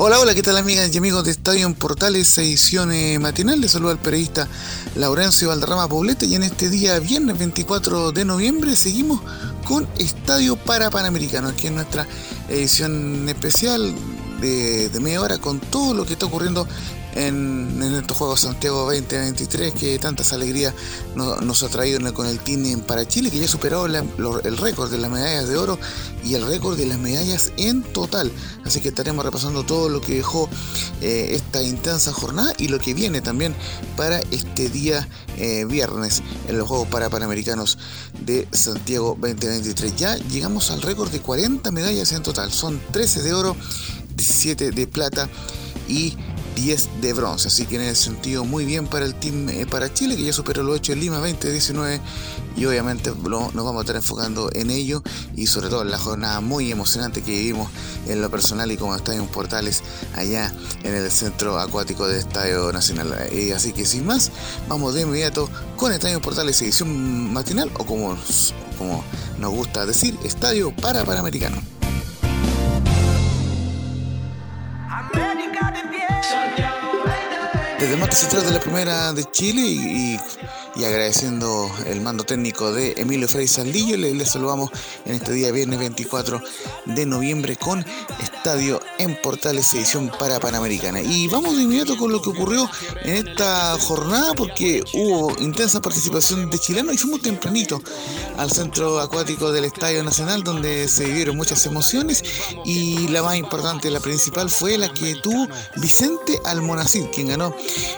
Hola, hola, ¿qué tal amigas y amigos de Estadio en Portales, edición matinal? Les saluda al periodista Laurencio Valderrama Poblete y en este día, viernes 24 de noviembre, seguimos con Estadio para Panamericano, aquí en nuestra edición especial de, de media hora con todo lo que está ocurriendo en, estos Juegos Santiago 2023 que tantas alegrías nos ha traído con el team para Chile, que ya superó el récord de las medallas de oro y el récord de las medallas en total. Así que estaremos repasando todo lo que dejó eh, esta intensa jornada y lo que viene también para este día eh, viernes en los Juegos para Panamericanos de Santiago 2023. Ya llegamos al récord de 40 medallas en total. Son 13 de oro, 17 de plata y 10 de bronce. Así que en ese sentido, muy bien para el team eh, para Chile, que ya superó lo hecho en Lima 2019. Y obviamente nos vamos a estar enfocando en ello y sobre todo en la jornada muy emocionante que vivimos en lo personal y como Estadio Portales allá en el centro acuático del Estadio Nacional. Y así que sin más, vamos de inmediato con Estadio Portales edición matinal o como, como nos gusta decir, Estadio para Panamericano. Desde Mate Central de la Primera de Chile y, agradeciendo el mando técnico de Emilio Frey Saldillo, le saludamos en este día viernes 24 de noviembre con Estadio en Portales edición para Panamericana. Y vamos de inmediato con lo que ocurrió en esta jornada porque hubo intensa participación de chilenos y fuimos tempranito al centro acuático del Estadio Nacional donde se vivieron muchas emociones y la más importante, la principal fue la que tuvo Vicente Almonacid, quien ganó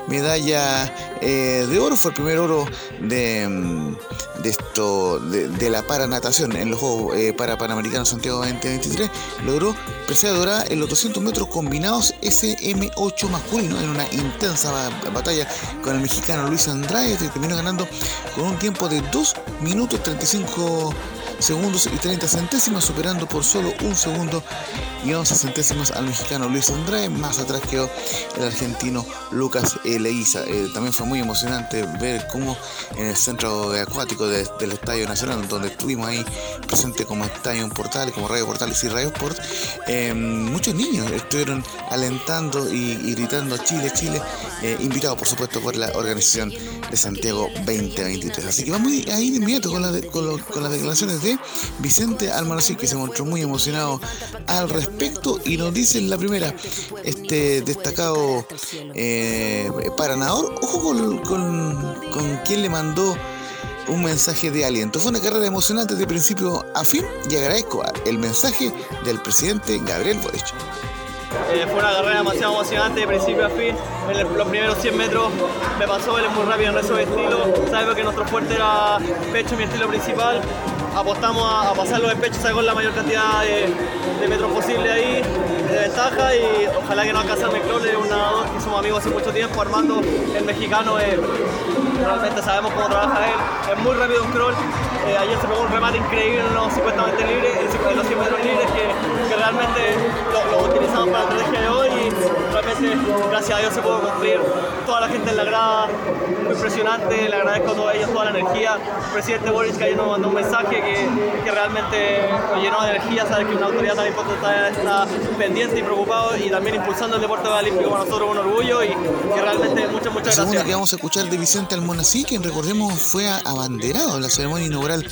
medalla eh, de oro, fue el primer oro de, mm, de esto de, la paranatación en los Juegos eh, para Panamericanos Santiago 2023, logró presea dorada en los 200 metros combinados SM8 masculino en una intensa batalla con el mexicano Luis Andrade, que terminó ganando con un tiempo de 2 minutos 35 segundos y 30 centésimas, superando por solo un segundo y 11 centésimas al mexicano Luis Andrade. Más atrás quedó el argentino Lucas Leiza. Eh, también fue muy emocionante ver cómo en el centro acuático del Estadio Nacional, donde estuvimos ahí presente como Estadio Portal, como Radio Portales y Radio Sport, eh, muchos niños estuvieron alentando y, gritando Chile, Chile, eh, invitados por supuesto por la organización de Santiago 2023. Así que vamos a ir de inmediato con, con las declaraciones de Vicente Almanací, que se mostró muy emocionado al respecto y nos dice en la primera, este destacado eh, paranador, ojo con, con, quien le mandó un mensaje de aliento. Fue una carrera emocionante de principio a fin y agradezco el mensaje del presidente Gabriel Boric. Eh, fue una carrera demasiado emocionante de principio a fin. En los primeros 100 metros me pasó, él muy rápido en eso de estilo. Sabemos que nuestro fuerte era pecho, mi estilo principal apostamos a, pasar los pechos con la mayor cantidad de, metros posible ahí, de ventaja y ojalá que no alcanzarme Crowley, un nadador que somos amigos hace mucho tiempo, Armando, el mexicano, eh, realmente sabemos cómo trabaja él, es muy rápido un crawl, eh, ayer se pegó un remate increíble en los 50 metros libres, en los 100 metros libres que, realmente lo, utilizamos para la estrategia de hoy realmente gracias a Dios se pudo cumplir, toda la gente en la grada, muy impresionante, le agradezco a todos ellos toda la energía, el presidente Boris que ayer nos mandó un mensaje que, realmente nos llenó de energía, saber que una autoridad tan importante está pendiente y preocupado y también impulsando el deporte olímpico. Para nosotros un orgullo y que realmente muchas, muchas gracias. La que vamos a escuchar de Vicente Almonací, quien recordemos fue abanderado en la ceremonia inaugural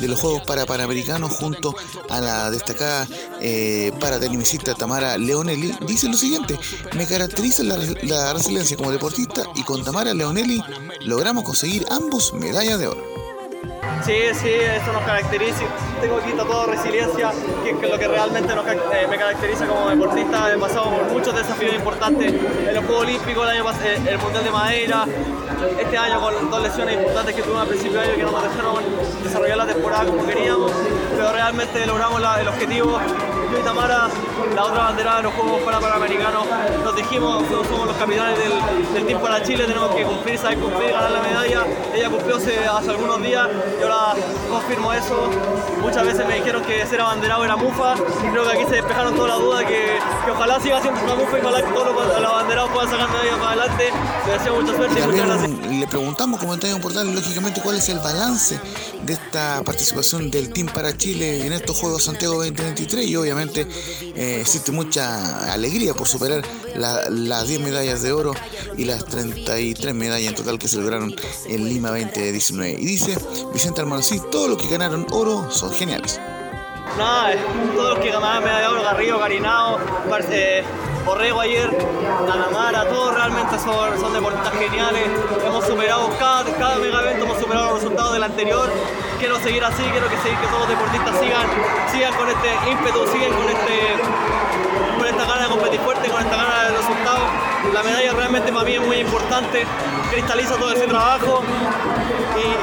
de los Juegos para Panamericanos junto a la destacada eh, paratenimicista Tamara Leonelli, dice lo siguiente, me caracteriza la, resiliencia como deportista y con Tamara Leonelli logramos conseguir ambos medallas de oro. Sí, sí, eso nos caracteriza. Tengo aquí todo resiliencia, que es lo que realmente eh, me caracteriza como deportista. He pasado por muchos desafíos importantes en los Juegos Olímpicos, el, año, eh, el Mundial de Madeira, este año con dos lesiones importantes que tuve al principio de año que no nos dejaron desarrollar la temporada como queríamos, pero realmente logramos el objetivo yo y Tamara, la otra bandera de los Juegos para Panamericanos, nos dijimos, somos los capitanes del, del Team para Chile, tenemos que cumplir, saber cumplir, ganar la medalla. Ella cumplió hace, algunos días y ahora confirmo eso. Muchas veces me dijeron que ser abanderado era mufa y creo que aquí se despejaron todas las dudas que, que ojalá siga siendo una mufa y ojalá que todos los abanderados puedan sacar medallas para adelante. Le deseo mucha suerte y muchas gracias. Le preguntamos, como en Portal, lógicamente, cuál es el balance de esta participación del Team para Chile en estos Juegos Santiago 2023 y obviamente eh, existe mucha alegría por superar las 10 medallas de oro y las 33 medallas en total que se lograron en Lima 2019. Y dice Vicente Almonací, todos los que ganaron oro son geniales. Nada, todos los que ganaron medalla de oro, Garrido, Garinao, eh, Borrego ayer, Canamara, todos realmente son, son deportistas geniales. Hemos superado cada, cada mega evento, hemos superado los resultados del anterior. Quiero seguir así, quiero que, seguir, que todos los deportistas sigan, sigan con este ímpetu, sigan con este con esta gana de competir fuerte, con esta gana de resultados. La medalla realmente para mí es muy importante, cristaliza todo ese trabajo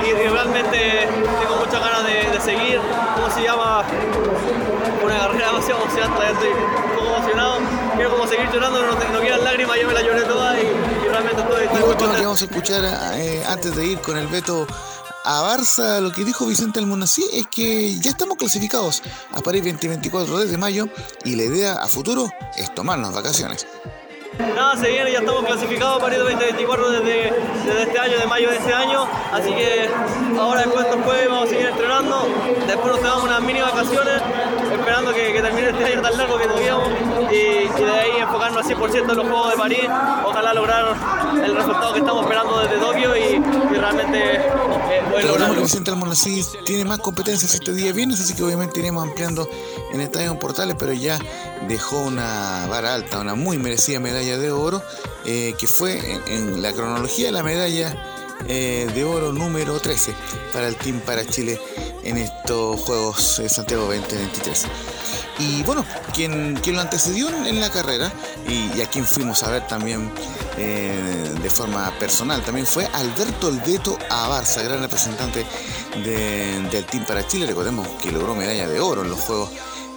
y, realmente tengo muchas ganas de, seguir. ¿Cómo se llama? Una carrera demasiado emocionante, estoy un poco emocionado. Quiero como seguir llorando, no, no quedan lágrimas, yo me la lloré toda y, realmente estoy... Y lo que vamos a escuchar eh, antes de ir con el veto a Barça, lo que dijo Vicente Almonací es que ya estamos clasificados a París 2024 desde mayo y la idea a futuro es tomarnos vacaciones. Nada, se viene, ya estamos clasificados para el 2024 desde, este año, de mayo de este año, así que ahora después de estos jueves vamos a seguir entrenando, después nos tomamos unas mini vacaciones, esperando que, termine este año tan largo que tuvimos 100% en los Juegos de París, ojalá lograr el resultado que estamos esperando desde Tokio y, realmente eh, Recordemos que Vicente Almonacid tiene más competencias este día viernes, así que obviamente iremos ampliando en Estadio Portales, pero ya dejó una vara alta, una muy merecida medalla de oro, eh, que fue en, la cronología la medalla eh, de oro número 13 para el Team para Chile en estos Juegos de Santiago 2023. Y bueno, quien, quien lo antecedió en la carrera y, a quien fuimos a ver también eh, de forma personal, también fue Alberto Albeto Abarza, gran representante del Team para Chile. Recordemos que logró medalla de oro en los Juegos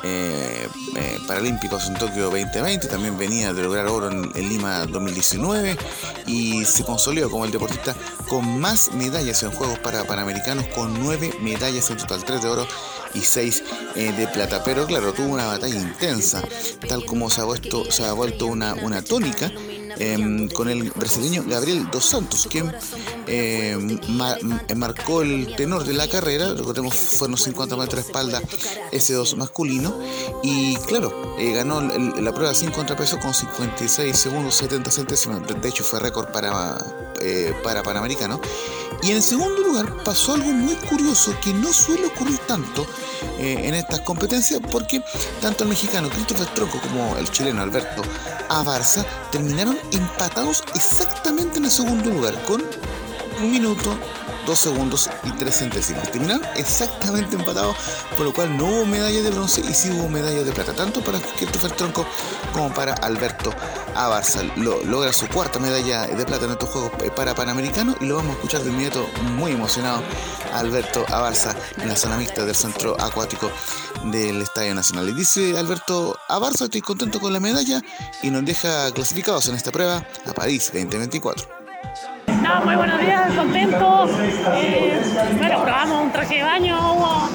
eh, eh, Paralímpicos en Tokio 2020, también venía de lograr oro en, Lima 2019 y se consolidó como el deportista con más medallas en Juegos para Panamericanos, con nueve medallas en total, tres de oro y seis eh, de plata. Pero claro, tuvo una batalla intensa, tal como se ha vuelto, se ha vuelto una, una tónica Em, con el brasileño Gabriel Dos Santos, quien em, marcó el tenor de la carrera, recordemos fueron 50 metros de espalda S2 masculino, y claro, eh, ganó la prueba sin contrapeso con 56 segundos 70 centésimos, de hecho fue récord para, eh, para Panamericano. Y en segundo lugar pasó algo muy curioso que no suele ocurrir tanto eh, en estas competencias porque tanto el mexicano Christopher Tronco como el chileno Alberto Abarza terminaron empatados exactamente en el segundo lugar con un minuto 2 segundos y 3 centésimas. Terminaron exactamente empatados, por lo cual no hubo medalla de bronce y sí hubo medalla de plata, tanto para Christopher Tronco como para Alberto Abarza. Lo, logra su cuarta medalla de plata en estos Juegos eh, para Panamericanos y lo vamos a escuchar de inmediato muy emocionado Alberto Abarza en la zona mixta del centro acuático del Estadio Nacional. Y dice Alberto Abarza, estoy contento con la medalla y nos deja clasificados en esta prueba a París 2024. No, muy buenos días, contento. Eh, bueno, probamos un traje de baño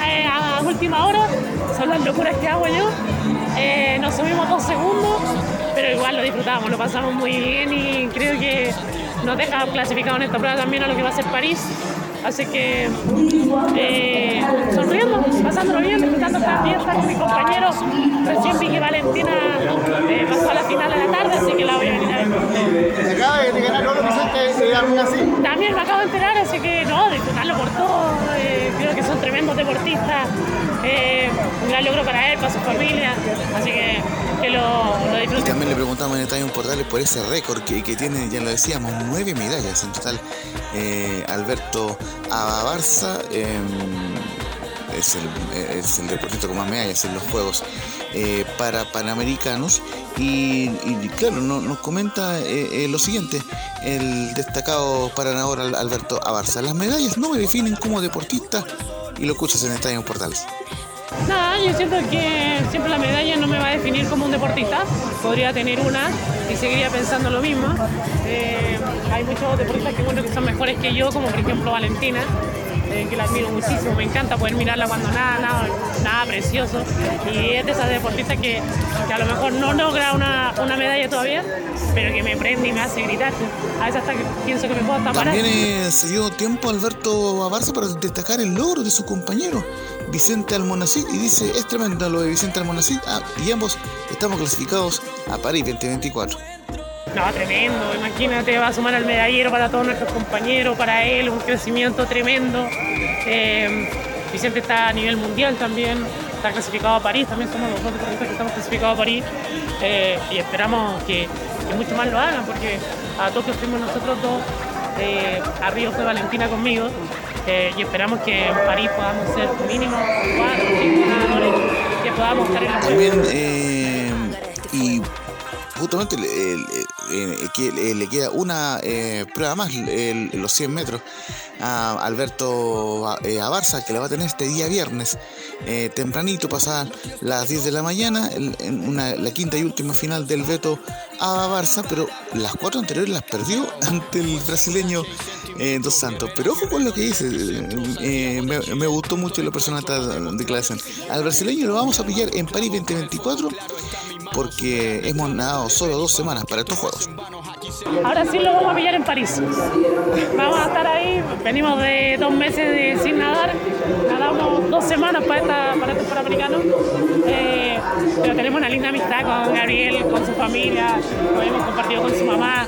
eh, a última hora, son las locuras que hago yo. Eh, nos subimos dos segundos, pero igual lo disfrutamos, lo pasamos muy bien y creo que nos deja clasificado en esta prueba también a lo que va a ser París. Así que eh, sonriendo, pasándolo bien, disfrutando esta fiesta con mis compañeros. Recién vi que Valentina pasó a la final de la tarde, así que la voy a venir a ver. acaba de ganar oro Vicente algo así? También me acabo de enterar, así que no, disfrutarlo por todo. Eh, creo que son tremendos deportistas. Eh, un gran logro para él, para su familia. Así que que lo, lo Y también le preguntamos en Estadio Portales por ese récord que, que, tiene, ya lo decíamos, nueve medallas en total. Eh, Alberto Abarza em, es, el, es el deportista con más medallas en los Juegos eh, para Panamericanos. Y, claro, nos comenta eh, lo siguiente, el destacado paranador Alberto Abarza. Las medallas no me definen como deportista y lo escuchas en Estadio Portales. Nada, yo siento que siempre la medalla no me va a definir como un deportista. Podría tener una y seguiría pensando lo mismo. Eh, hay muchos deportistas que, bueno, que son mejores que yo, como por ejemplo Valentina, eh, que la admiro muchísimo. Me encanta poder mirarla cuando nada, nada, nada precioso. Y es de esas deportistas que, que a lo mejor no logra una, una, medalla todavía, pero que me prende y me hace gritar. A veces hasta que pienso que me puedo tapar. También se dio tiempo Alberto Abarza para destacar el logro de su compañero. Vicente Almonacid y dice, es tremendo lo de Vicente Almonacid ah, y ambos estamos clasificados a París 2024. No, tremendo, imagínate, va a sumar al medallero para todos nuestros compañeros, para él, un crecimiento tremendo. Eh, Vicente está a nivel mundial también, está clasificado a París, también somos los dos deportistas que estamos clasificados a París eh, y esperamos que, que mucho más lo hagan porque a Tokio fuimos nosotros dos, eh, a Río fue Valentina conmigo eh, y esperamos que en París podamos ser mínimo cuatro o cinco ganadores que podamos estar en la También, y justamente le, le, le, queda una eh, prueba más, los 100 metros, a Alberto eh, Abarza, que la va a tener este día viernes, eh, tempranito, pasadas las 10 de la mañana, en una, la quinta y última final del veto a Barça, pero las cuatro anteriores las perdió ante el brasileño eh, Dos Santos. Pero ojo con lo que dice, eh, me, me, gustó mucho la persona esta declaración. Al brasileño lo vamos a pillar en París 2024 porque hemos nadado solo dos semanas para estos juegos. Ahora sí lo vamos a pillar en París. Vamos a estar ahí, venimos de dos meses sin nadar, nadamos dos semanas para, esta, para estos panamericanos, eh, pero tenemos una linda amistad con Gabriel, con su familia, lo hemos compartido con su mamá,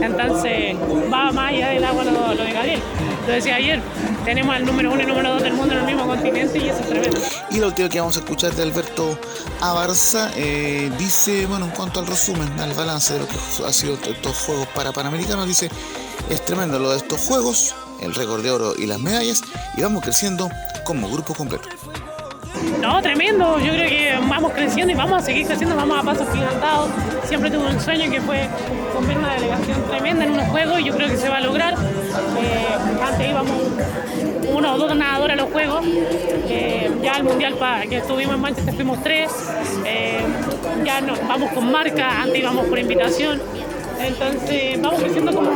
entonces va más allá del agua lo de Gabriel. Lo decía ayer, tenemos al número uno y número dos del mundo en el mismo continente y eso es tremendo. Y lo último que vamos a escuchar de Alberto Abarza eh, dice, bueno, en cuanto al resumen, al balance de lo que ha sido estos Juegos para Panamericanos, dice, es tremendo lo de estos Juegos, el récord de oro y las medallas, y vamos creciendo como grupo completo. No, tremendo. Yo creo que vamos creciendo y vamos a seguir creciendo, vamos a pasos gigantados. Siempre tuve un sueño que fue cumplir una delegación tremenda en unos juegos y yo creo que se va a lograr. Eh, antes íbamos uno o dos nadadores a los juegos. Eh, ya al mundial que estuvimos en Manchester fuimos tres. Eh, ya no, vamos con marca, antes íbamos por invitación. Entonces vamos creciendo como,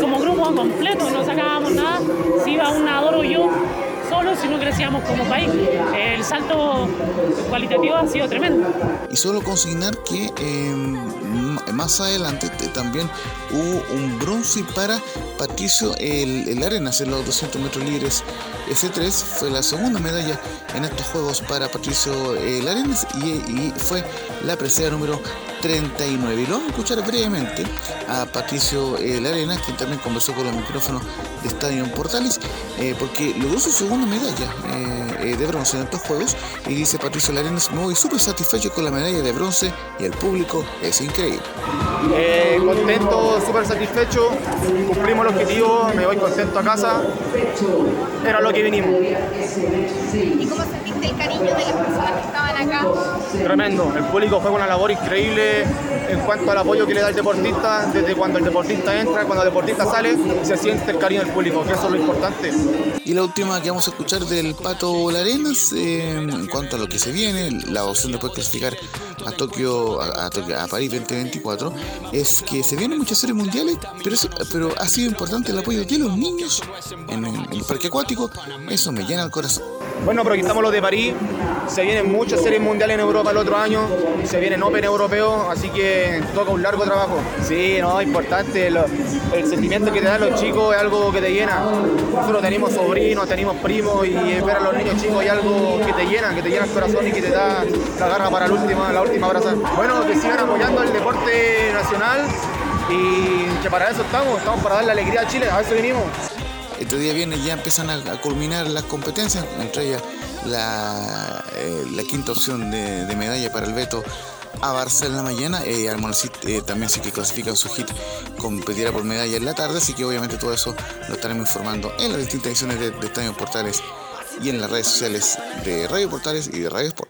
como grupo completo, no sacábamos nada. Si iba un nadador o yo, solo si no crecíamos como país. El salto cualitativo ha sido tremendo. Y solo consignar que eh, más adelante también hubo un bronce para Patricio el, el Arenas en los 200 metros libres. S3 fue la segunda medalla en estos Juegos para Patricio el Arenas y, fue la presea número 39. Y lo vamos a escuchar brevemente a Patricio eh, Larena, quien también conversó con los micrófonos de Estadio Portales, eh, porque logró su segunda medalla eh, de bronce en estos Juegos. Y dice Patricio Larena, me voy súper satisfecho con la medalla de bronce y el público es increíble. contento, súper satisfecho, cumplimos el objetivo, me voy contento a casa. Era lo que vinimos. ¿Y cómo sentiste el cariño de las personas que estaban acá? Tremendo, el público fue una labor increíble en cuanto al apoyo que le da el deportista, desde cuando el deportista entra, cuando el deportista sale, se siente el cariño del público, que eso es lo importante. Y la última que vamos a escuchar del Pato Larenas, eh, en cuanto a lo que se viene, la opción de poder clasificar a Tokio, a, a, a, París 2024, es que se vienen muchas series mundiales, pero, eso, pero ha sido importante el apoyo de los niños en, en el parque acuático, eso me llena el corazón. Bueno, proyectamos los de París, se vienen muchas series mundiales en Europa el otro año, se vienen Open europeos, así que toca un largo trabajo. Sí, no, importante, lo, el sentimiento que te dan los chicos es algo que te llena. Nosotros tenemos sobrinos, tenemos primos y ver a los niños chicos es algo que te llena, que te llena el corazón y que te da la garra para la última, la última brasa. Bueno, que sigan apoyando el deporte nacional y que para eso estamos, estamos para darle alegría a Chile, a eso venimos. Este día viene ya empiezan a, a, culminar las competencias, entre ellas la, eh, la quinta opción de, medalla para el veto a la mañana. Eh, Almonacid eh, también sí que clasifica su hit, competirá por medalla en la tarde, así que obviamente todo eso lo estaremos informando en las distintas ediciones de, de Estadio Portales y en las redes sociales de Radio Portales y de Radio Sport.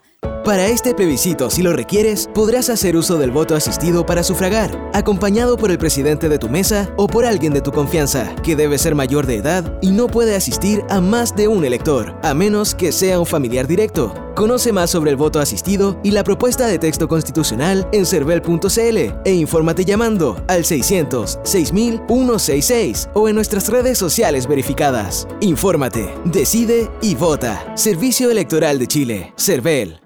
Para este plebiscito, si lo requieres, podrás hacer uso del voto asistido para sufragar, acompañado por el presidente de tu mesa o por alguien de tu confianza, que debe ser mayor de edad y no puede asistir a más de un elector, a menos que sea un familiar directo. Conoce más sobre el voto asistido y la propuesta de texto constitucional en cervel.cl e infórmate llamando al 600 6000 166 o en nuestras redes sociales verificadas. Infórmate, decide y vota. Servicio Electoral de Chile. Cervel.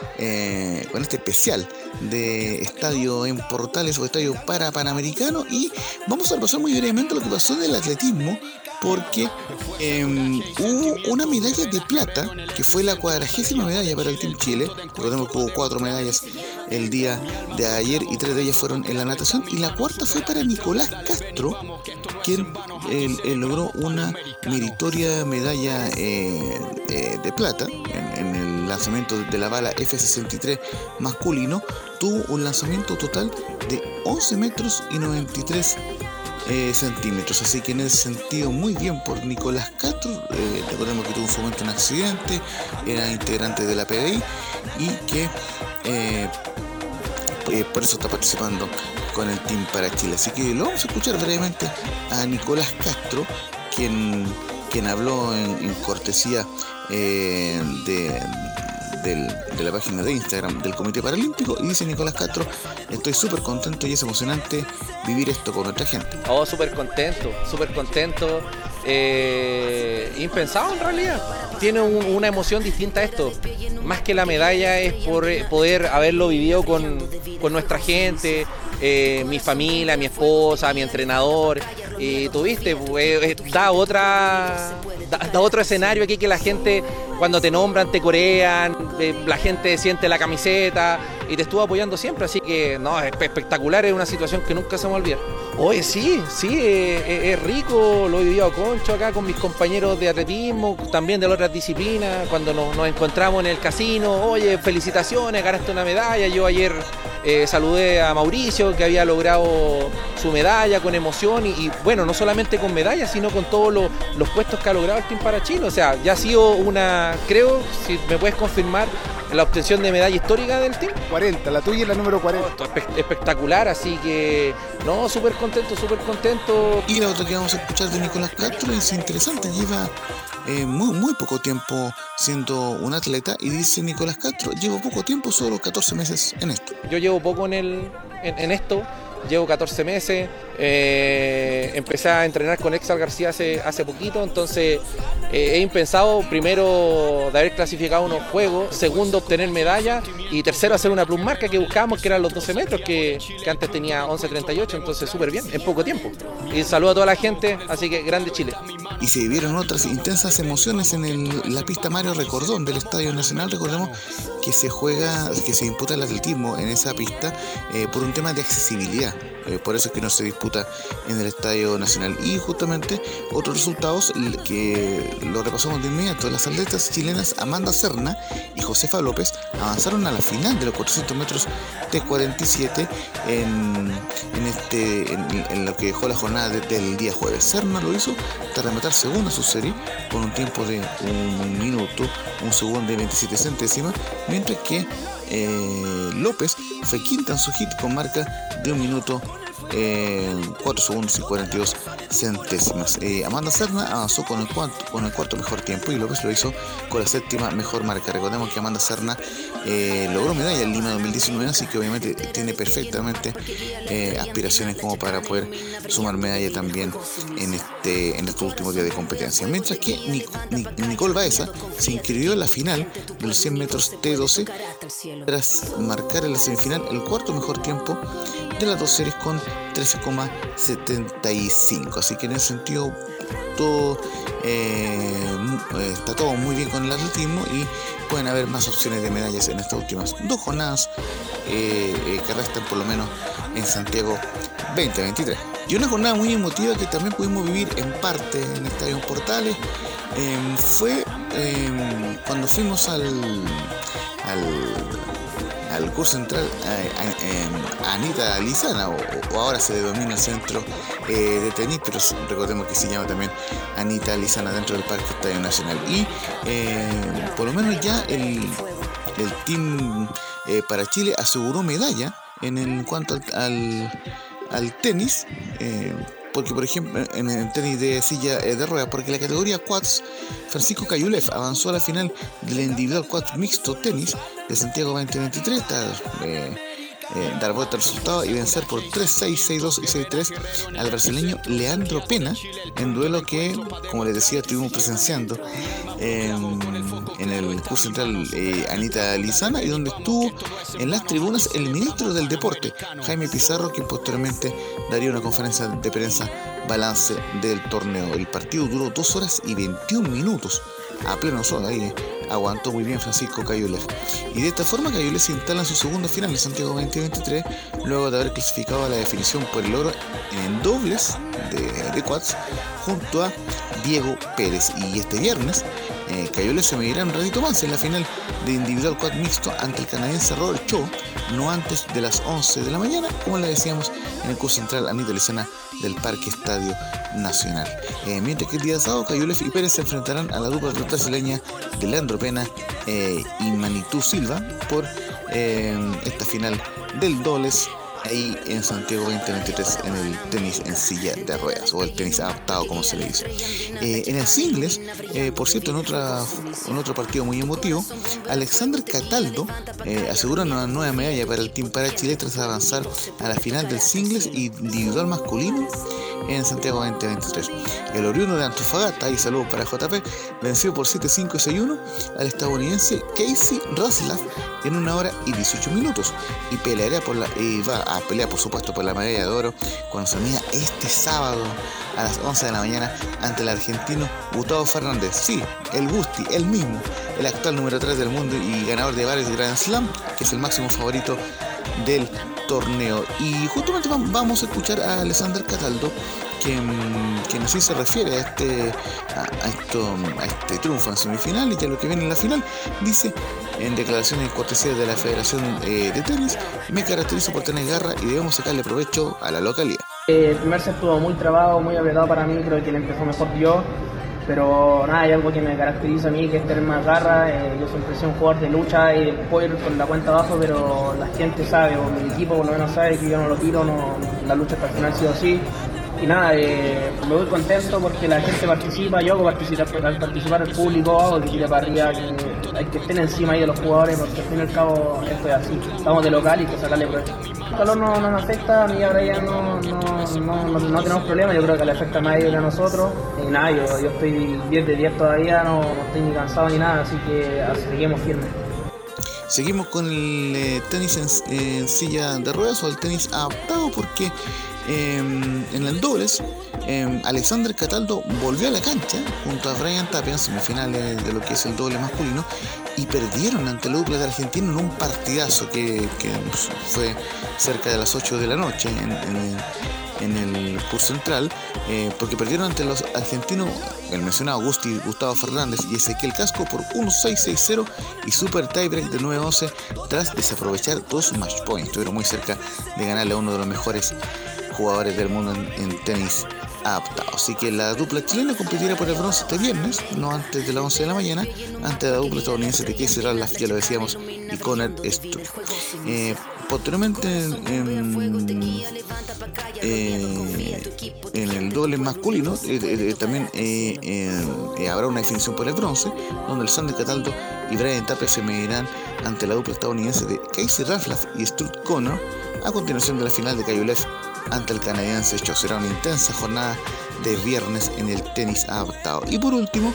eh, con este especial de estadio en Portales o estadio para Panamericano y vamos a repasar muy brevemente lo que pasó del atletismo porque em, hubo una medalla de plata que fue la cuadragésima medalla para el Team Chile. Recordemos que hubo cuatro medallas el día de ayer y tres de ellas fueron en la natación y la cuarta fue para Nicolás Castro quien logró una meritoria medalla eh, eh, de plata en, el lanzamiento de la bala F-63 masculino, tuvo un lanzamiento total de 11 metros y 93 eh, centímetros. Así que en ese sentido, muy bien por Nicolás Castro. recordemos que tuvo un momento un accidente, era integrante de la PDI y que por eso está participando con el Team para Chile. Así que lo vamos a escuchar brevemente a Nicolás Castro, quien, quien habló en, cortesía eh, de, la página de Instagram del Comité Paralímpico y dice Nicolás Castro, estoy súper contento y es emocionante vivir esto con nuestra gente. Oh, súper contento, súper contento. Eh, impensado en realidad. Tiene una emoción distinta esto. Más que la medalla es por eh, poder haberlo vivido con, con nuestra gente, mi familia, mi esposa, mi entrenador. Y tuviste, pues, eh, da otra da, otro escenario aquí que la gente cuando te nombran te corean, eh, la gente siente la camiseta y te estuvo apoyando siempre, así que no, es espectacular, es una situación que nunca se me va a olvidar. Oye, sí, sí, es, rico, lo he vivido concho acá con mis compañeros de atletismo, también de otras disciplinas, cuando nos, nos encontramos en el casino, oye, felicitaciones, ganaste una medalla, yo ayer eh, saludé a Mauricio que había logrado su medalla con emoción y, bueno, no solamente con medalla, sino con todos los, puestos que ha logrado el Team para Chile. O sea, ya ha sido una, creo, si me puedes confirmar, la obtención de medalla histórica del team. 40, la tuya es la número 40. espectacular, así que no, súper contento, súper contento. Y la otra que vamos a escuchar de Nicolás Castro es interesante, lleva eh, muy, muy poco tiempo siendo un atleta y dice Nicolás Castro, llevo poco tiempo, solo 14 meses en esto. Yo llevo poco en, el, en, esto, llevo 14 meses, eh, empecé a entrenar con Exal García hace, hace poquito, entonces eh, he impensado primero de haber clasificado unos juegos, segundo obtener medalla y tercero hacer una plus marca que buscábamos que eran los 12 metros que, que antes tenía 11.38, entonces súper bien, en poco tiempo. Y saludo a toda la gente, así que grande Chile y se vivieron otras intensas emociones en la pista Mario Recordón del Estadio Nacional. Recordemos que se juega, que se disputa el atletismo en esa pista eh, por un tema de accesibilidad. Eh, por eso es que no se disputa en el Estadio Nacional. Y justamente otros resultados que lo repasamos de inmediato. Las atletas chilenas Amanda Serna y Josefa López avanzaron a la final de los 400 metros de 47 en, este, en, lo que dejó la jornada del día jueves. Serna lo hizo tras rematar segunda su serie con un tiempo de un minuto, un segundo de 27 centésimas, mientras que eh, López fue quinta en su hit con marca de un minuto en 4 segundos y 42 centésimas. Eh, Amanda Serna avanzó con el, cuarto, mejor tiempo y López lo hizo con la séptima mejor marca. Recordemos que Amanda Serna eh, logró medalla en Lima 2019, así que obviamente tiene perfectamente eh, aspiraciones como para poder sumar medalla también en este en estos últimos días de competencia. Mientras que Nicole Baeza se inscribió en la final de los 100 metros T12 tras marcar en la semifinal el cuarto mejor tiempo de las dos series con 13,75. Así que en ese sentido todo eh, está todo muy bien con el atletismo y pueden haber más opciones de medallas en estas últimas dos jornadas eh, eh, que restan por lo menos en Santiago 2023. Y una jornada muy emotiva que también pudimos vivir en parte en Estadio Portales fue cuando fuimos al, al curso central Anita Lizana, o, ahora se denomina el centro eh, de tenis, pero recordemos que se llama también Anita Lizana dentro del Parque Estadio Nacional. Y em, por lo menos ya el, el team eh, para Chile aseguró medalla en, cuanto al, al, tenis. Eh, porque por ejemplo en tenis de silla eh, de ruedas, porque la categoría quads, Francisco Cayulev avanzó a la final del individual quad mixto tenis de Santiago 2023, está, eh, dar vuelta al resultado y vencer por 3-6, 6-2 y 6-3 al brasileño Leandro Pena en duelo que, como les decía, estuvimos presenciando en el curso central eh, Anita Lizana y donde estuvo en las tribunas el ministro del deporte, Jaime Pizarro, que posteriormente daría una conferencia de prensa balance del torneo. El partido duró 2 horas y 21 minutos a pleno sol ahí aguantó muy bien Francisco Cayules. Y de esta forma Cayules se instala en su segunda final en Santiago 2023, luego de haber clasificado a la definición por el oro en dobles de, de quads junto a Diego Pérez. Y este viernes eh, Cayules se medirá un ratito más en la final de individual quad mixto ante el canadiense Robert Cho, no antes de las 11 de la mañana, como le decíamos en el curso central Anita Licena del Parque Estadio Nacional. Eh, mientras que el día sábado Cayules y Pérez se enfrentarán a la dupla brasileña de Leandro Pena eh, y Manitú Silva por eh, esta final del dobles ahí en Santiago 2023 en el tenis en silla de ruedas o el tenis adaptado como se le dice. Eh, en el singles, eh, por cierto, en, otra, en otro partido muy emotivo, Alexander Cataldo eh, asegura una nueva medalla para el Team para Chile tras avanzar a la final del singles individual masculino en Santiago 2023. El oriundo de Antofagasta, y saludos para JP, venció por 7-5 6-1 al estadounidense Casey Ruslav en una hora y 18 minutos y peleará por la y va a pelear por supuesto por la medalla de oro cuando se mida este sábado a las 11 de la mañana ante el argentino Gustavo Fernández. Sí, el Gusti, el mismo, el actual número 3 del mundo y ganador de varios Grand Slam, que es el máximo favorito del torneo. Y justamente vamos a escuchar a Alexander Cataldo, quien, quien así se refiere a este, a, esto, a este triunfo en semifinal y a lo que viene en la final. Dice en declaraciones cortesías de la Federación eh, de Tenis, me caracterizo por tener garra y debemos sacarle provecho a la localidad. Eh, el primer set estuvo muy trabado, muy apretado para mí, creo que él empezó mejor yo pero nada, hay algo que me caracteriza a mí, que es tener más garra. Eh, yo siempre soy un jugador de lucha y puedo ir con la cuenta abajo, pero la gente sabe, o mi equipo por lo menos sabe que yo no lo tiro, no, la lucha hasta el final sí o sí. Y nada, eh, me voy contento porque la gente participa, yo hago participar, participar el público, hago que para arriba, que que estén encima ahí de los jugadores, porque al fin y al cabo esto es así. Estamos de local y que sacarle provecho. El calor no, no nos afecta, a mí ahora ya no, no, no, tenemos problemas, yo creo que le afecta más a ellos que a nosotros. Y nada, yo, yo estoy 10 de 10 todavía, no, estoy ni cansado ni nada, así que seguimos firmes. Seguimos con el eh, tenis en, silla de ruedas o el tenis adaptado porque en el dobles eh, Alexander Cataldo volvió a la cancha junto a Brian Tapia en semifinales de lo que es el doble masculino y perdieron ante el dupla de Argentina en un partidazo que, fue cerca de las 8 de la noche en el curso central, eh, porque perdieron ante los argentinos, el mencionado Gusti, Gustavo Fernández y Ezequiel Casco por 1-6-6-0 y super tiebreak de 9-11 tras desaprovechar dos match points. Estuvieron muy cerca de ganarle a uno de los mejores jugadores del mundo en, tenis adaptado. Así que la dupla chilena competirá por el bronce este viernes, no antes de las 11 de la mañana, ante la dupla estadounidense de Casey Ralph, ya lo decíamos, y Struck. Eh, posteriormente en, eh, en, el doble masculino eh, también habrá una definición por el bronce, donde el Sander Cataldo y Brian Tapia se medirán ante la dupla estadounidense de Casey Raflaf y Stuart Connor a continuación de la final de Cayulev ante el canadiense Cho. Será una intensa jornada de viernes en el tenis adaptado. Y por último,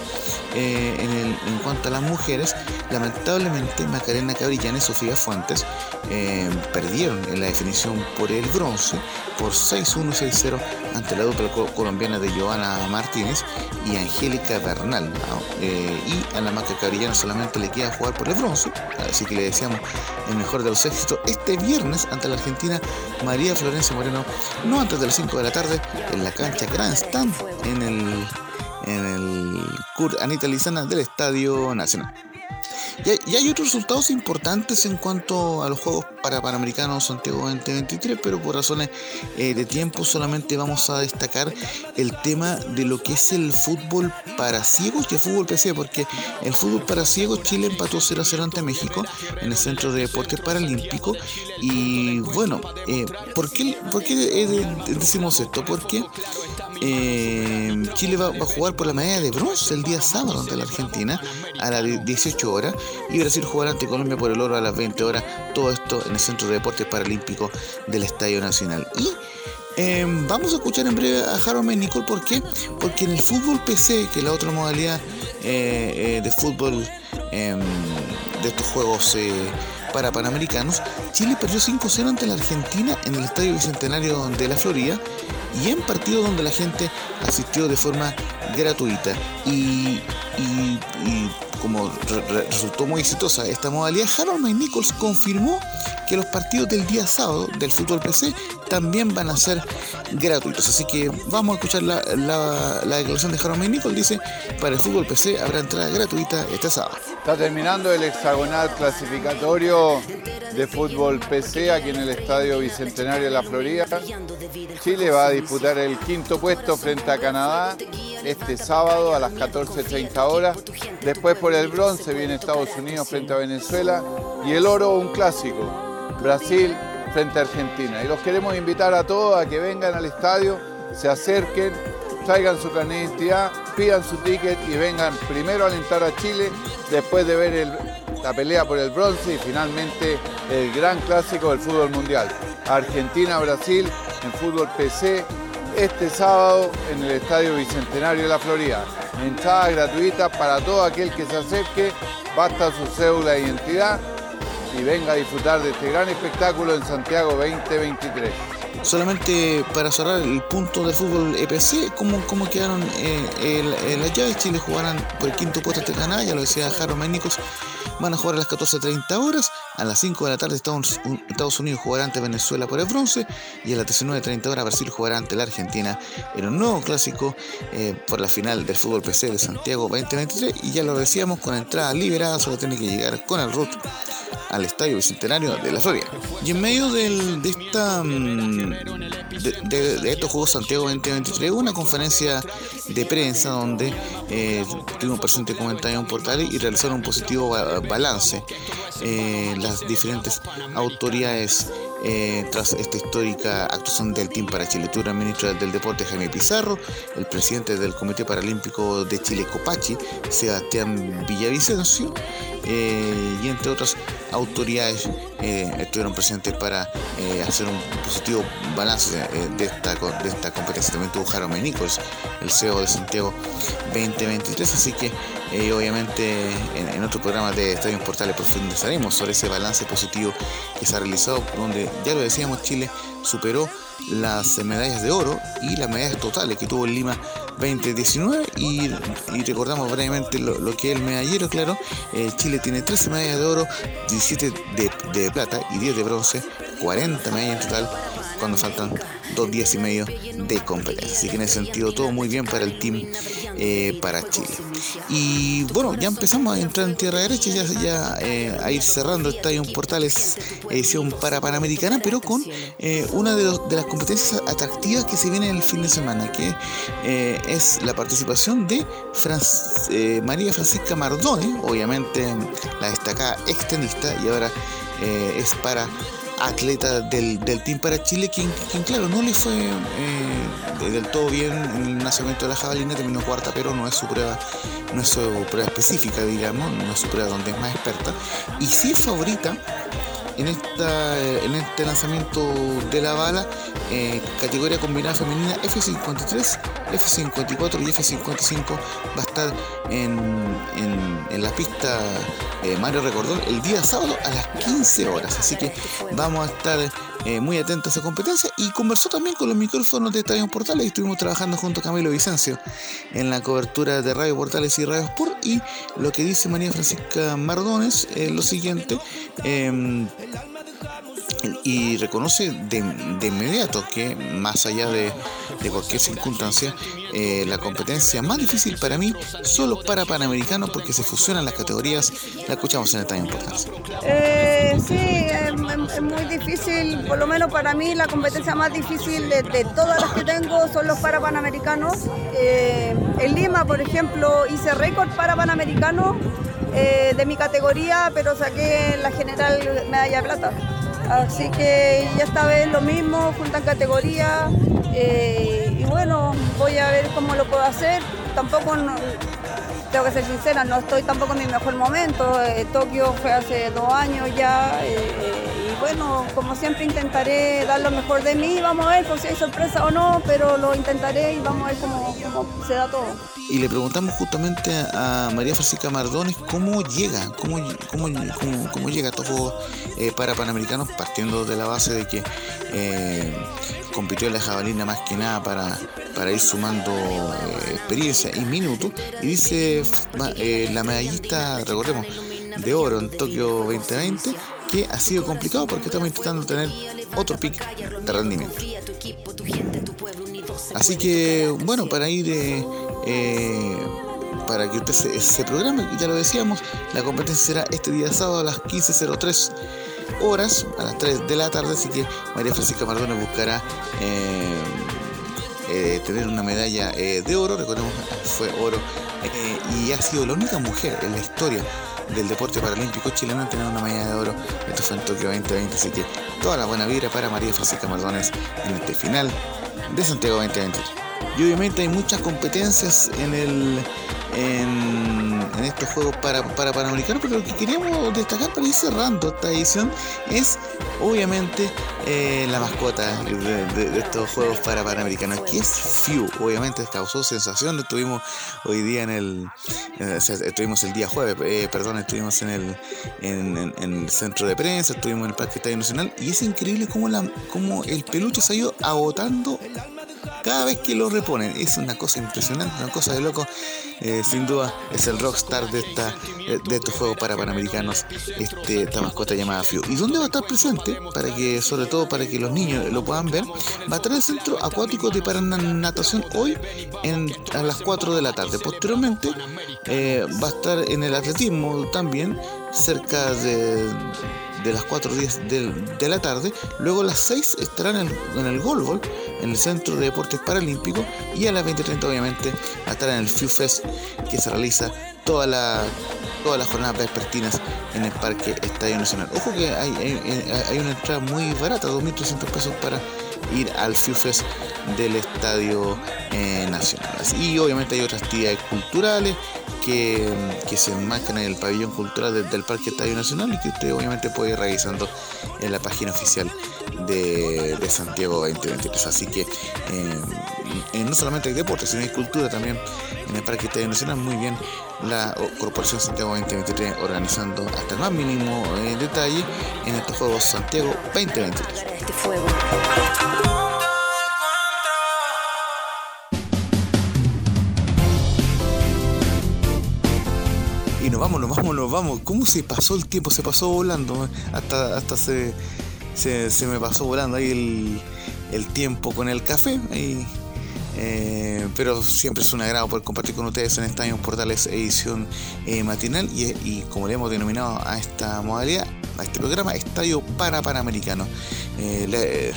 eh, en, cuanto a las mujeres, lamentablemente Macarena Cabrillán y Sofía Fuentes eh, perdieron en la definición por el bronce por 6-1-6-0 ante la dupla colombiana de Joana Martínez y Angélica Bernal. Eh, y a la Maca Cabrillán solamente le queda jugar por el bronce, así que le deseamos el mejor de los éxitos este viernes ante la Argentina María Florencia Moreno, no antes de las 5 de la tarde, en la cancha Grand En el, en el CUR Anita Lizana del Estadio Nacional. Y hay, otros resultados importantes en cuanto a los Juegos para Panamericanos Santiago 2023, pero por razones eh, de tiempo solamente vamos a destacar el tema de lo que es el fútbol para ciegos y el fútbol PC, porque el fútbol para ciegos Chile empató 0 a 0 ante México en el Centro de Deportes Paralímpico. Y bueno, eh, ¿por, qué, ¿por qué decimos esto? Porque eh, Chile va, a jugar por la medalla de bronce el día sábado ante la Argentina a las 18 horas y Brasil jugará ante Colombia por el oro a las 20 horas. Todo esto en el Centro de Deportes Paralímpico del Estadio Nacional. Y em, vamos a escuchar en breve a Harold Nicole. ¿Por qué? Porque en el fútbol PC, que es la otra modalidad eh, eh, de fútbol em, de estos juegos eh, para panamericanos, Chile perdió 5-0 ante la Argentina en el Estadio Bicentenario de la Florida y en partido donde la gente asistió de forma gratuita. Y, como resultó muy exitosa esta modalidad, Harold May Nichols confirmó que los partidos del día sábado del fútbol PC también van a ser gratuitos. Así que vamos a escuchar la, declaración de Harold May Nichols. Dice, para el fútbol PC habrá entrada gratuita este sábado. Está terminando el hexagonal clasificatorio de fútbol PC aquí en el Estadio Bicentenario de la Florida. Chile va a disputar el quinto puesto frente a Canadá este sábado a las 14.30 horas. Después por el bronce viene Estados Unidos frente a Venezuela y el oro un clásico, Brasil frente a Argentina. Y los queremos invitar a todos a que vengan al estadio, se acerquen, traigan su carnet de identidad, pidan su ticket y vengan primero a alentar a Chile, después de ver la pelea por el bronce y finalmente el gran clásico del fútbol mundial. Argentina-Brasil en fútbol PC este sábado en el Estadio Bicentenario de la Florida. Entrada gratuita para todo aquel que se acerque, basta su cédula de identidad y venga a disfrutar de este gran espectáculo en Santiago 2023 solamente para cerrar el punto del fútbol EPC, ¿cómo, cómo quedaron eh, las llaves? Chile jugarán por el quinto puesto este canal, ya lo decía Jaro Ménicos, van a jugar a las 14.30 horas, a las 5 de la tarde Estados, Unidos jugará ante Venezuela por el bronce y a las 19.30 horas Brasil jugará ante la Argentina en un nuevo clásico eh, por la final del fútbol PC de Santiago 2023 y ya lo decíamos con entrada liberada, solo tiene que llegar con el RUT al Estadio Bicentenario de la Florida. Y en medio de, esta, mm, de, estos Juegos Santiago 2023, hubo una conferencia de prensa donde eh, tuvimos presente comentarios en portal y realizaron un positivo balance. Eh, las diferentes autoridades eh, tras esta histórica actuación del Team para Chile. El ministro del Deporte Jaime Pizarro, el presidente del Comité Paralímpico de Chile Copachi, Sebastián Villavicencio, eh, y entre otras autoridades eh, estuvieron presentes para eh, hacer un positivo balance de, esta, de esta competencia. También tuvo Jaime Nichols, el CEO de Santiago 2023, así que obviamente en, otro programa de Estadio Portales profundizaremos sobre ese balance positivo que se ha realizado, donde ya lo decíamos, Chile superó las medallas de oro y las medallas totales que tuvo en Lima 2019 y, recordamos brevemente lo, que es el medallero, claro, eh, Chile tiene 13 medallas de oro, 17 de, de plata y 10 de bronce, 40 medallas en total cuando faltan dos días y medio de competencia. Así que en ese sentido todo muy bien para el team eh, para Chile. Y bueno, ya empezamos a entrar en tierra derecha, ya, ya eh, a ir cerrando Estadio Portales edición para Panamericana, pero con eh, una de, las competencias atractivas que se viene el fin de semana, que es la participación de María Francisca Mardone, obviamente la destacada extenista, y ahora es para atleta del, Team para Chile, quien, claro, no le fue eh, del todo bien en el nacimiento de la jabalina, terminó cuarta, pero no es su prueba, no es su prueba específica, digamos, no es su prueba donde es más experta, y sí es favorita en, esta, en este lanzamiento de la bala, eh, categoría combinada femenina F53 F54 y F55 va a estar en, en, la pista eh, Mario Recordón el día sábado a las 15 horas. Así que vamos a estar eh, muy atentos a esa competencia. Y conversó también con los micrófonos de Estadio Portales. Y estuvimos trabajando junto a Camilo Vicencio en la cobertura de Radio Portales y Radio Sport. Y lo que dice María Francisca Mardones es lo siguiente em, y reconoce de, inmediato que más allá de, cualquier circunstancia, eh, la competencia más difícil para mí solo para Panamericanos porque se fusionan las categorías. La escuchamos en Time Importancia. Eh, sí, es, muy difícil, por lo menos para mí la competencia más difícil de, todas las que tengo son los para Panamericanos. Eh, en Lima, por ejemplo, hice récord para Panamericanos eh, de mi categoría, pero saqué la general medalla de plata. Así que ya esta vez lo mismo, juntan categoría eh, y bueno, voy a ver cómo lo puedo hacer. Tampoco, tengo que ser sincera, no estoy tampoco en mi mejor momento. Eh, Tokio fue hace dos años ya eh, bueno, como siempre intentaré dar lo mejor de mí. Vamos a ver por si hay sorpresa o no, pero lo intentaré y vamos a ver cómo, se da todo y le preguntamos justamente a María Francisca Mardones cómo llega, cómo, cómo, cómo, llega a Juegos eh, para Panamericanos, partiendo de la base de que eh, compitió en la jabalina más que nada para, para ir sumando eh, experiencia y minutos. Y dice la medallista, recordemos, de oro en Tokio 2020, que ha sido complicado porque estamos intentando tener otro pick de rendimiento. Así que, bueno, para ir eh, para que usted se, programe, ya lo decíamos, la competencia será este día sábado a las 15.03 horas, a las 3 de la tarde, así que María Francisca Mardona buscará eh, eh, tener una medalla de oro, recordemos fue oro, y ha sido la única mujer en la historia del deporte paralímpico chileno en tener una medalla de oro. Esto fue en Tokio 2020, así que toda la buena vibra para María Francisca Mardones en este final de Santiago 2020. Y obviamente hay muchas competencias en el estos juegos para, para Panamericanos, pero lo que queríamos destacar para ir cerrando esta edición es obviamente eh, la mascota de, estos juegos para Panamericanos, que es FIU. Obviamente causó sensación, estuvimos hoy día en el, eh, estuvimos el día jueves, eh, perdón, estuvimos en el, en, el centro de prensa, estuvimos en el Parque Estadio Nacional, y es increíble cómo, la, cómo el peluche se ha ido agotando cada vez que lo reponen. Es una cosa impresionante, una cosa de loco. Eh, sin duda es el rockstar de esta de estos juegos para panamericanos, este, esta mascota llamada Fiu. ¿Y dónde va a estar presente? Para que, sobre todo para que los niños lo puedan ver, va a estar en el centro acuático de Paranatación hoy a las 4 de la tarde. Posteriormente eh, va a estar en el atletismo también, cerca de de las 4.10 de, de la tarde. Luego a las 6 estarán en, en el Golbol, en el Centro de Deportes Paralímpicos. Y a las 20.30 obviamente estará en el FIU Fest que se realiza toda la, todas las jornadas vespertinas en el Parque Estadio Nacional. Ojo que hay, hay, una entrada muy barata, 2.300 pesos para ir al FIUFES del Estadio eh, Nacional. Y obviamente hay otras actividades culturales que, se enmarcan en el pabellón cultural del, Parque Estadio Nacional y que usted obviamente puede ir revisando en la página oficial de, Santiago 2023. Así que eh, no solamente hay deporte, sino hay cultura también en el Parque Estadio Nacional. Muy bien la Corporación Santiago 2023 organizando hasta el más mínimo eh, detalle en estos Juegos Santiago 2023. Y nos vamos, nos vamos, nos vamos. ¿Cómo se pasó el tiempo? Se pasó volando. Hasta, hasta se, se, me pasó volando ahí el, tiempo con el café. Eh, pero siempre es un agrado poder compartir con ustedes en esta Años Portales edición eh, matinal y, como le hemos denominado a esta modalidad, a este programa, Estadio para Panamericano. Eh,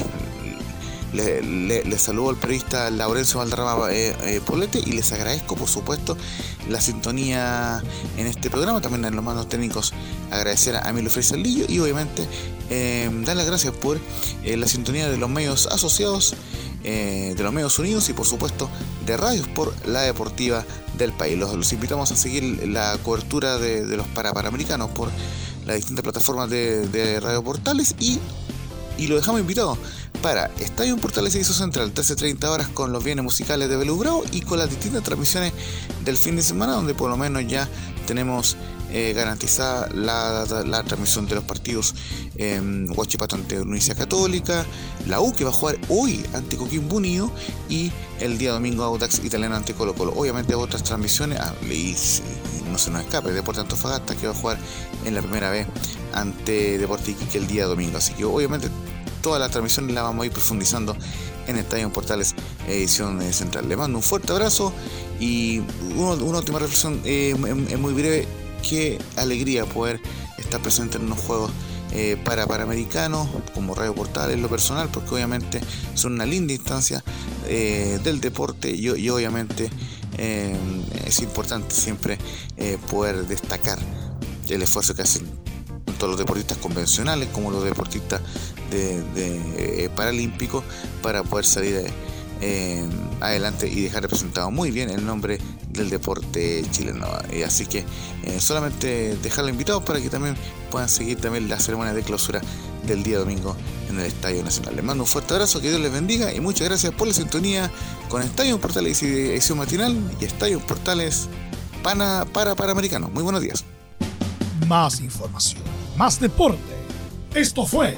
les saludo al periodista Laurencio Valderrama eh, eh, Polete y les agradezco por supuesto la sintonía en este programa, también en los mandos técnicos agradecer a Emilio Lillo y obviamente eh, dar las gracias por eh, la sintonía de los medios asociados, de los medios unidos y por supuesto de radios por la deportiva del país. Los, invitamos a seguir la cobertura de, los Parapanamericanos por las distintas plataformas de, de Radio Portales y, y lo dejamos invitado para Estadio Portales Edición Central, 13.30 horas con los bienes musicales de Belubrao y con las distintas transmisiones del fin de semana, donde por lo menos ya tenemos eh, garantizada la, transmisión de los partidos Huachipato ante Universidad Católica, la U que va a jugar hoy ante Coquimbo Unido y el día domingo Audax Italiano ante Colo Colo. Obviamente otras transmisiones, ah, y, no se nos escape, Deportes Antofagasta que va a jugar en la primera vez ante Deportes Iquique el día domingo. Así que obviamente todas las transmisiones las vamos a ir profundizando en Estadio Portales edición central. Le mando un fuerte abrazo y una, última reflexión eh, muy breve. Qué alegría poder estar presente en unos juegos eh, para Panamericanos como Radio Portales lo personal, porque obviamente son una linda instancia eh, del deporte y, y obviamente es importante siempre poder destacar el esfuerzo que hacen tanto los deportistas convencionales como los deportistas de, eh, paralímpicos para poder salir eh, adelante y dejar representado muy bien el nombre del deporte chileno. Y así que eh, solamente dejarlo invitado para que también puedan seguir también la ceremonia de clausura del día domingo en el Estadio Nacional. Les mando un fuerte abrazo, que Dios les bendiga y muchas gracias por la sintonía con Estadio Portales edición matinal y Estadio Portales para, para Panamericano. Muy buenos días. Más información, más deporte. Esto fue